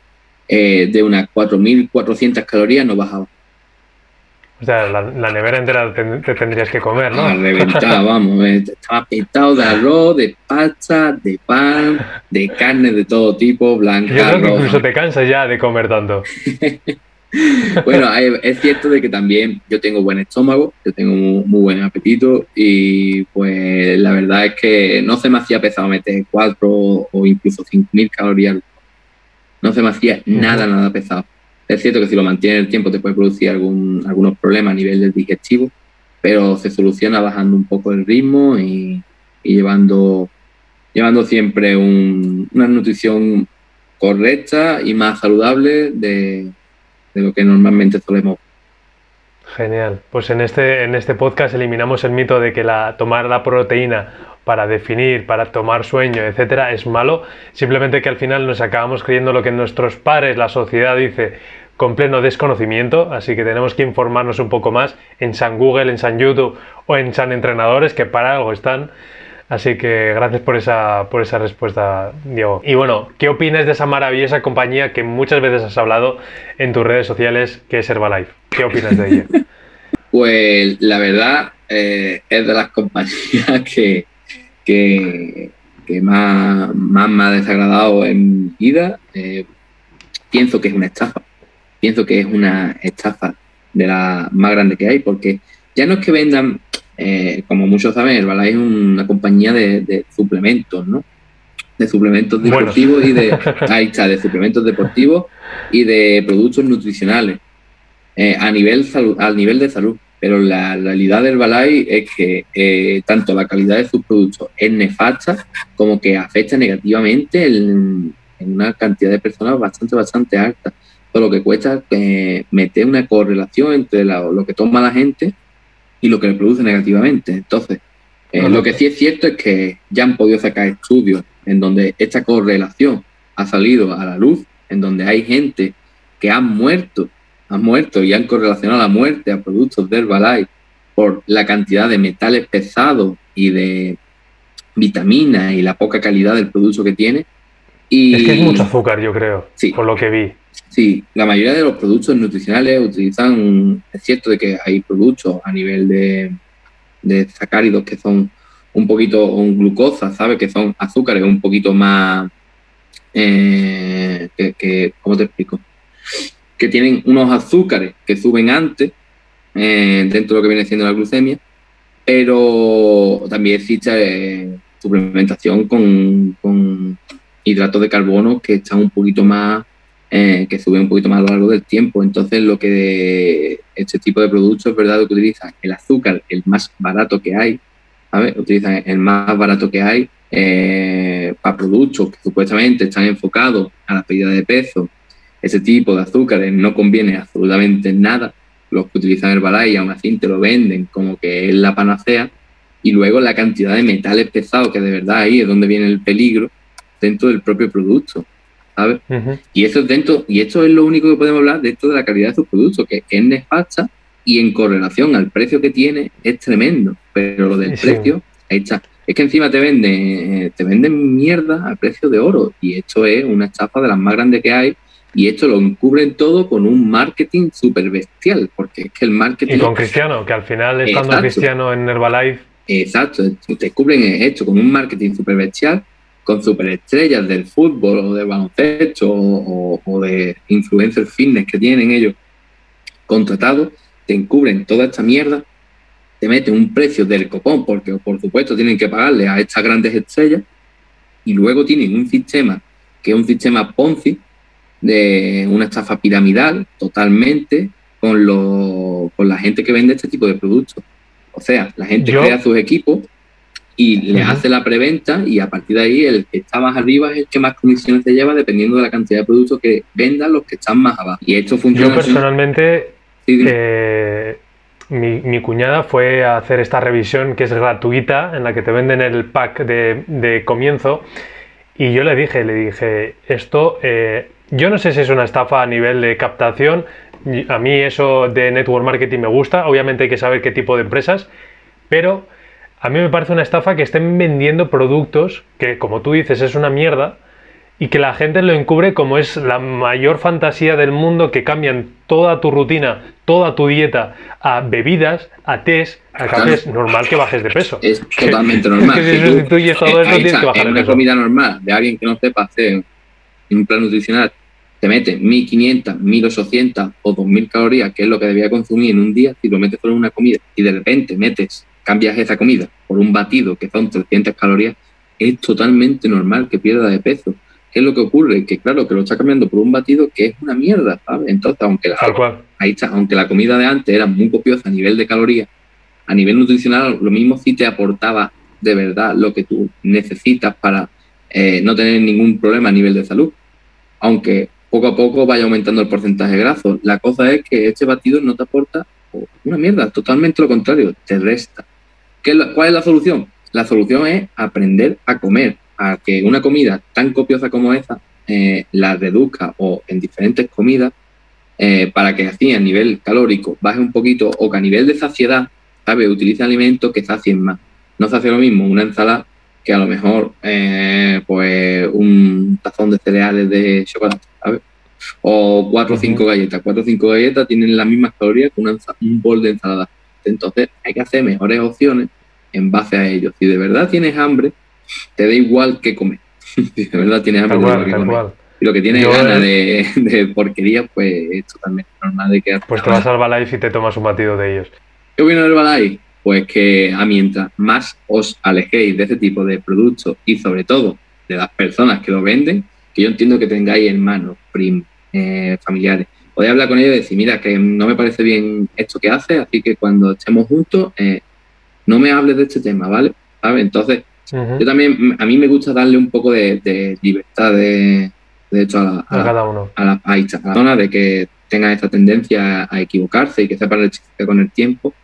eh, de unas 4.400 calorías no bajaba. O sea, la, nevera entera te, tendrías que comer, ¿no? Ah, (laughs) vamos. Eh, estaba petado de arroz, de pasta, de pan, de carne de todo tipo, blanca, Yo creo que incluso te cansas ya de comer tanto. (laughs) bueno, es cierto de que también yo tengo buen estómago, yo tengo muy, buen apetito y pues la verdad es que no se me hacía pesado meter 4 o incluso 5.000 calorías. No se me hacía nada, nada pesado. Es cierto que si lo mantiene el tiempo te puede producir algún, algunos problemas a nivel del digestivo, pero se soluciona bajando un poco el ritmo y, llevando, llevando siempre una nutrición correcta y más saludable de, lo que normalmente solemos. Genial. Pues en este, en este podcast eliminamos el mito de que la, tomar la proteína para definir, para tomar sueño, etcétera, es malo. Simplemente que al final nos acabamos creyendo lo que nuestros padres, la sociedad dice con pleno desconocimiento, así que tenemos que informarnos un poco más en San Google, en San YouTube o en San Entrenadores, que para algo están. Así que gracias por esa, por esa respuesta, Diego. Y bueno, ¿qué opinas de esa maravillosa compañía que muchas veces has hablado en tus redes sociales, que es Herbalife? ¿Qué opinas de ella? (laughs) Pues la verdad eh, es de las compañías (laughs) que, que, más, más, me ha desagradado en vida. Eh, pienso que es una estafa. Pienso que es una estafa de las más grandes que hay, porque ya no es que vendan, eh, como muchos saben, Herbalife es una compañía de, suplementos, ¿no? De suplementos deportivos y de. (laughs) Ahí está, de suplementos deportivos y de productos nutricionales. Eh, a, nivel salud, al nivel de salud. Pero la realidad del Balay es que eh, tanto la calidad de sus productos es nefasta como que afecta negativamente en, una cantidad de personas bastante, bastante alta. Todo lo que cuesta eh, meter una correlación entre lo que toma la gente y lo que le produce negativamente. Entonces, lo que sí es cierto es que ya han podido sacar estudios en donde esta correlación ha salido a la luz, en donde hay gente que ha muerto han muerto y han correlacionado la muerte a productos de Herbalife por la cantidad de metales pesados y de vitaminas y la poca calidad del producto que tiene. Y, es que es mucho azúcar, yo creo, sí, por lo que vi. Sí, la mayoría de los productos nutricionales utilizan, es cierto de que hay productos a nivel de, de sacáridos que son un poquito, un glucosa, ¿sabes? Que son azúcares un poquito más, eh, que, ¿cómo te explico? que tienen unos azúcares que suben antes, eh, dentro de lo que viene siendo la glucemia, pero también existe eh, suplementación con, hidratos de carbono que están un poquito más, eh, que suben un poquito más a lo largo del tiempo. Entonces, lo que este tipo de productos es verdad que utilizan el azúcar, el más barato que hay, ¿sabes? Utilizan el más barato que hay para productos que supuestamente están enfocados a la pérdida de peso ese tipo de azúcares no conviene absolutamente nada. Los que utilizan Herbalife aún así te lo venden como que es la panacea. Y luego la cantidad de metales pesados, que de verdad ahí es donde viene el peligro, dentro del propio producto. ¿Sabes? Y eso es dentro, y esto es lo único que podemos hablar dentro de la calidad de sus productos, que es nefasta y en correlación al precio que tiene es tremendo. Pero lo del precio, ahí está. Es que encima te venden, te venden mierda al precio de oro. Y esto es una estafa de las más grandes que hay y esto lo encubren todo con un marketing súper bestial, porque es que el marketing... Y con Cristiano, que al final estando Cristiano en Herbalife... Exacto, te cubren esto con un marketing súper bestial, con superestrellas del fútbol o del baloncesto o, de influencer fitness que tienen ellos contratados, te encubren toda esta mierda, te meten un precio del copón, porque por supuesto tienen que pagarle a estas grandes estrellas, y luego tienen un sistema que es un sistema Ponzi, de una estafa piramidal totalmente con, lo, con la gente que vende este tipo de productos. O sea, la gente crea sus equipos y les hace la preventa y a partir de ahí el que está más arriba es el que más comisiones se lleva dependiendo de la cantidad de productos que vendan los que están más abajo. Y esto funciona. Yo personalmente, eh, mi, mi, cuñada fue a hacer esta revisión que es gratuita, en la que te venden el pack de, de comienzo. Y yo le dije, le dije, esto eh, yo no sé si es una estafa a nivel de captación. A mí eso de network marketing me gusta. Obviamente hay que saber qué tipo de empresas. Pero a mí me parece una estafa que estén vendiendo productos que, como tú dices, es una mierda. Y que la gente lo encubre como es la mayor fantasía del mundo, que cambian toda tu rutina, toda tu dieta a bebidas, a tés, a cafés. Normal que bajes de peso. Es (laughs) totalmente normal. si sustituyes todo esto, tienes que bajar de peso. una comida normal de alguien que no sepa hacer un plan nutricional te metes 1500, 1800 o 2000 calorías, que es lo que debía consumir en un día, si lo metes solo en una comida y de repente metes, cambias esa comida por un batido que son 300 calorías, es totalmente normal que pierda de peso. ¿Qué es lo que ocurre? Que claro, que lo está cambiando por un batido que es una mierda, ¿sabes? Entonces, aunque la, ahí está, aunque la comida de antes era muy copiosa a nivel de calorías, a nivel nutricional, lo mismo sí te aportaba de verdad lo que tú necesitas para eh, no tener ningún problema a nivel de salud. Aunque poco a poco vaya aumentando el porcentaje graso. La cosa es que este batido no te aporta una mierda, totalmente lo contrario, te resta. ¿Qué ¿Cuál es la solución? La solución es aprender a comer, a que una comida tan copiosa como esa eh, la reduzca o en diferentes comidas eh, para que así a nivel calórico baje un poquito o que a nivel de saciedad, ¿sabes? Utilice alimentos que sacien más. No se hace lo mismo una ensalada que a lo mejor eh, pues un tazón de cereales de chocolate, ¿sabes? O cuatro o cinco galletas. Cuatro o cinco galletas tienen las mismas calorías que un bol de ensalada. Entonces hay que hacer mejores opciones en base a ello. Si de verdad tienes hambre, te da igual que comer. (laughs) si de verdad tienes hambre, te da que comer. Y lo que tienes ganas de, (laughs) de, porquería, pues es totalmente normal de que... Pues te vas al Balaiz y te tomas un batido de ellos. ¿Qué viene del Balaiz? Pues que a mientras más os alejéis de ese tipo de productos y sobre todo de las personas que lo venden, que yo entiendo que tengáis hermanos, primos, eh, familiares, podéis hablar con ellos y decir, mira, que no me parece bien esto que hace, así que cuando estemos juntos, eh, no me hables de este tema, ¿vale? Entonces, yo también, a mí me gusta darle un poco de, libertad de, hecho a, la, a, cada uno. A, la, persona, de que tenga esta tendencia a equivocarse y que sepa rectificar con el tiempo.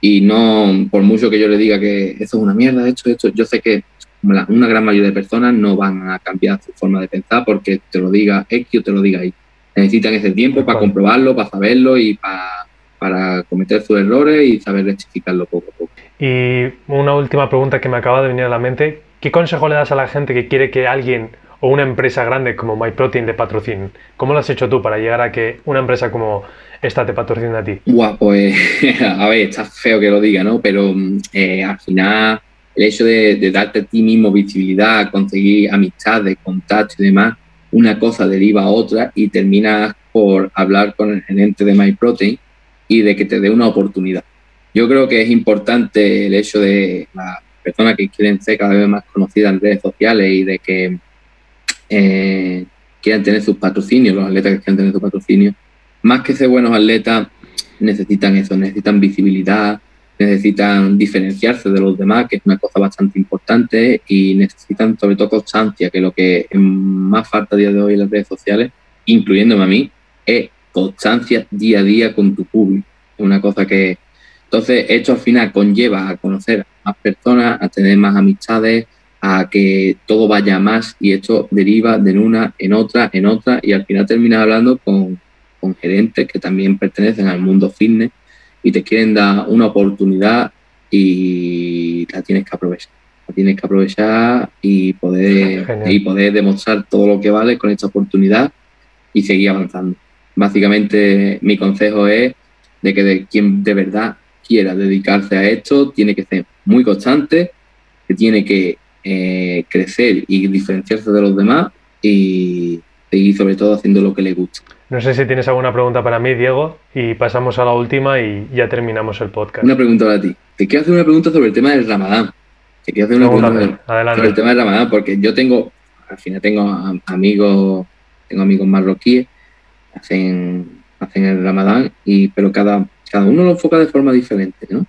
Y no, por mucho que yo le diga que esto es una mierda, esto, esto, yo sé que una gran mayoría de personas no van a cambiar su forma de pensar porque te lo diga X o te lo diga Y. Necesitan ese tiempo para comprobarlo, para saberlo y para para cometer sus errores y saber rectificarlo poco a poco. Y una última pregunta que me acaba de venir a la mente, ¿qué consejo le das a la gente que quiere que alguien o una empresa grande como MyProtein le patrocine? ¿Cómo lo has hecho tú para llegar a que una empresa como esta te patrocine a ti? Guau, pues (laughs) a ver, está feo que lo diga, ¿no? Pero eh, al final el hecho de, darte a ti mismo visibilidad, conseguir amistades, contactos y demás, una cosa deriva a otra y terminas por hablar con el gerente de MyProtein y de que te dé una oportunidad. Yo creo que es importante el hecho de las personas que quieren ser cada vez más conocidas en redes sociales y de que eh, quieran tener sus patrocinios, los atletas que quieran tener sus patrocinios, más que ser buenos atletas, necesitan eso, necesitan visibilidad, necesitan diferenciarse de los demás, que es una cosa bastante importante, y necesitan sobre todo constancia, que lo que más falta a día de hoy en las redes sociales, incluyéndome a mí, es constancia día a día con tu público. Una cosa que... Entonces, esto al final conlleva a conocer a más personas, a tener más amistades, a que todo vaya más y esto deriva de una en otra, en otra y al final terminas hablando con, con gerentes que también pertenecen al mundo fitness y te quieren dar una oportunidad y la tienes que aprovechar. La tienes que aprovechar y poder, y poder demostrar todo lo que vale con esta oportunidad y seguir avanzando básicamente mi consejo es de que de quien de verdad quiera dedicarse a esto tiene que ser muy constante, que tiene que eh, crecer y diferenciarse de los demás y seguir sobre todo haciendo lo que le gusta. No sé si tienes alguna pregunta para mí, Diego, y pasamos a la última y ya terminamos el podcast. Una pregunta para ti. Te quiero hacer una pregunta sobre el tema del Ramadán. Te quiero hacer una pregunta sobre el tema del Ramadán, porque yo tengo, al final tengo amigos, tengo amigos marroquíes hacen, hacen el ramadán, y, pero cada, cada uno lo enfoca de forma diferente, ¿no?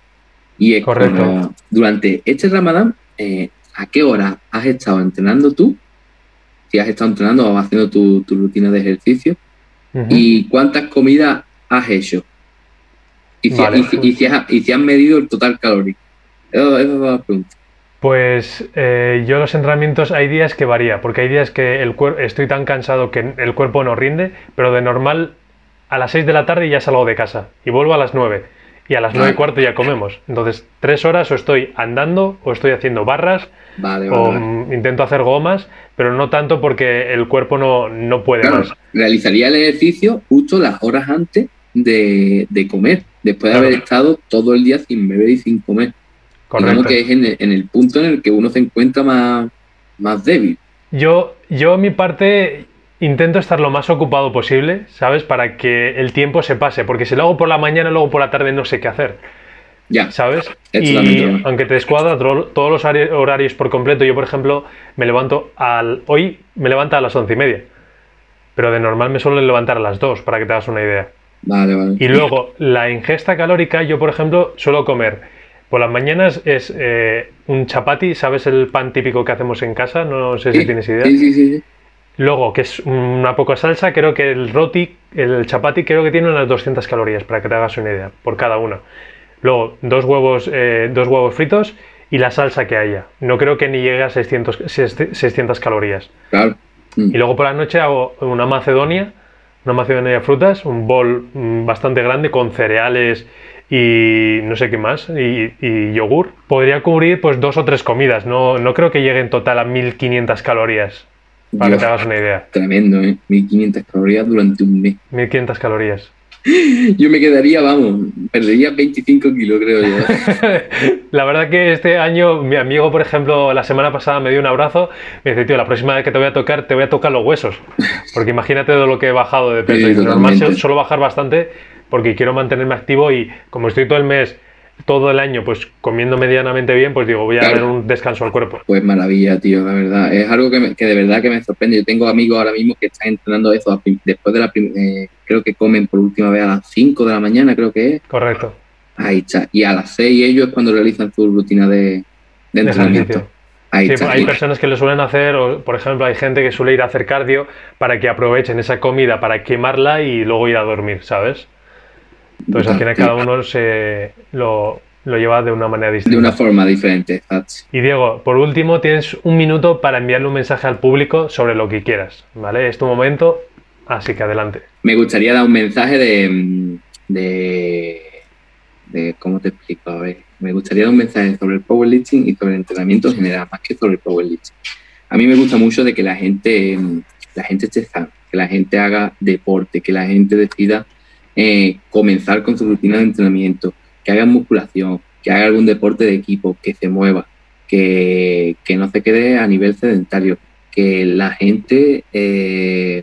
Y es Correcto. durante este ramadán, eh, ¿a qué hora has estado entrenando tú? Si has estado entrenando o haciendo tu, rutina de ejercicio. ¿Y cuántas comidas has hecho? Y si, y, si, has, y si, has, medido el total calórico. Esa es la pregunta. Pues eh, yo los entrenamientos hay días que varía, porque hay días que el estoy tan cansado que el cuerpo no rinde, pero de normal a las 6 de la tarde ya salgo de casa y vuelvo a las 9 y a las 9 y cuarto ya comemos. Entonces, tres horas o estoy andando o estoy haciendo barras o intento hacer gomas, pero no tanto porque el cuerpo no, no puede más. Realizaría el ejercicio justo las horas antes de, comer, después de haber estado todo el día sin beber y sin comer. Correcto. que es en el, punto en el que uno se encuentra más, más débil. Yo, yo, mi parte, intento estar lo más ocupado posible, ¿sabes? Para que el tiempo se pase, porque si lo hago por la mañana, luego por la tarde no sé qué hacer. Ya. ¿Sabes? Y aunque te descuadra todos los horarios por completo, yo, por ejemplo, me levanto al. Hoy me levanto a las once y media. Pero de normal me suelo levantar a las dos, para que te hagas una idea. Vale, vale. Y luego, la ingesta calórica, yo, por ejemplo, suelo comer por las mañanas es eh, un chapati, ¿sabes el pan típico que hacemos en casa? No sé si tienes idea. Sí, sí, sí. Luego, que es una poca salsa, creo que el roti, el chapati, creo que tiene unas 200 calorías, para que te hagas una idea, por cada una. Luego, dos huevos, eh, dos huevos fritos y la salsa que haya. No creo que ni llegue a 600, 600 calorías. Claro. Y luego por la noche hago una macedonia, una macedonia de frutas, un bol mm, bastante grande con cereales y no sé qué más, y, yogur. Podría cubrir pues dos o tres comidas, no, no creo que llegue en total a 1500 calorías, para que te hagas una idea. Tremendo, ¿eh? 1500 calorías durante un mes. 1500 calorías. Yo me quedaría, vamos, perdería 25 kilos, creo yo. (laughs) la verdad que este año, mi amigo, por ejemplo, la semana pasada me dio un abrazo. Me dice, tío, la próxima vez que te voy a tocar, te voy a tocar los huesos. Porque imagínate de lo que he bajado de peso. y normal solo bajar bastante porque quiero mantenerme activo y como estoy todo el mes todo el año pues comiendo medianamente bien, pues digo, voy a dar un descanso al cuerpo. Pues maravilla, tío, la verdad. Es algo que, que de verdad que me sorprende. Yo tengo amigos ahora mismo que están entrenando eso después de la eh, creo que comen por última vez a las 5 de la mañana, creo que es. Correcto. Ahí está. Y a las 6 ellos es cuando realizan su rutina de, entrenamiento. Ahí sí, hay personas que lo suelen hacer, o, por ejemplo, hay gente que suele ir a hacer cardio para que aprovechen esa comida para quemarla y luego ir a dormir, ¿sabes? Entonces al final cada uno se lo, lleva de una manera distinta. De una forma diferente, Y Diego, por último, tienes un minuto para enviarle un mensaje al público sobre lo que quieras, ¿vale? Es tu momento, así que adelante. Me gustaría dar un mensaje de, de, de ¿cómo te explico? A ver, me gustaría dar un mensaje sobre el powerlifting y sobre el entrenamiento general, más que sobre el powerlifting. A mí me gusta mucho de que la gente, la gente esté sana, que la gente haga deporte, que la gente decida eh, comenzar con su rutina de entrenamiento, que haga musculación, que haga algún deporte de equipo, que se mueva, que, no se quede a nivel sedentario, que la gente eh,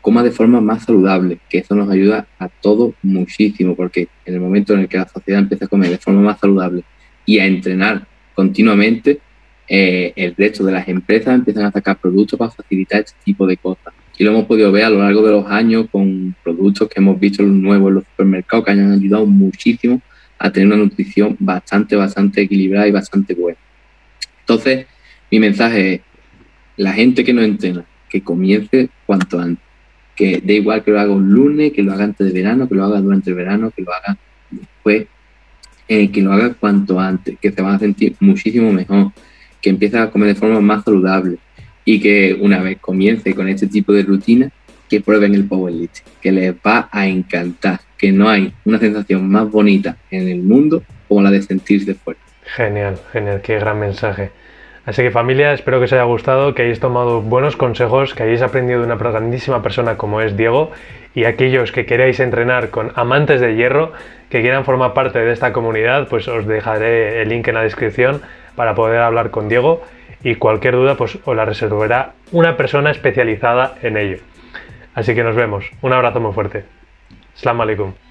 coma de forma más saludable, que eso nos ayuda a todos muchísimo, porque en el momento en el que la sociedad empieza a comer de forma más saludable y a entrenar continuamente, eh, el resto de las empresas empiezan a sacar productos para facilitar este tipo de cosas. Y lo hemos podido ver a lo largo de los años con productos que hemos visto nuevos en los supermercados que hayan ayudado muchísimo a tener una nutrición bastante, bastante equilibrada y bastante buena. Entonces, mi mensaje es, la gente que no entrena, que comience cuanto antes. Que da igual que lo haga un lunes, que lo haga antes de verano, que lo haga durante el verano, que lo haga después, eh, que lo haga cuanto antes, que se van a sentir muchísimo mejor, que empiece a comer de forma más saludable, y que una vez comience con este tipo de rutina, que prueben el powerlifting, que les va a encantar, que no hay una sensación más bonita en el mundo como la de sentirse fuerte. Genial, genial, qué gran mensaje. Así que familia, espero que os haya gustado, que hayáis tomado buenos consejos, que hayáis aprendido de una grandísima persona como es Diego y aquellos que queráis entrenar con amantes de hierro, que quieran formar parte de esta comunidad, pues os dejaré el link en la descripción para poder hablar con Diego y cualquier duda pues os la resolverá una persona especializada en ello. Así que nos vemos. Un abrazo muy fuerte. Salam alaikum.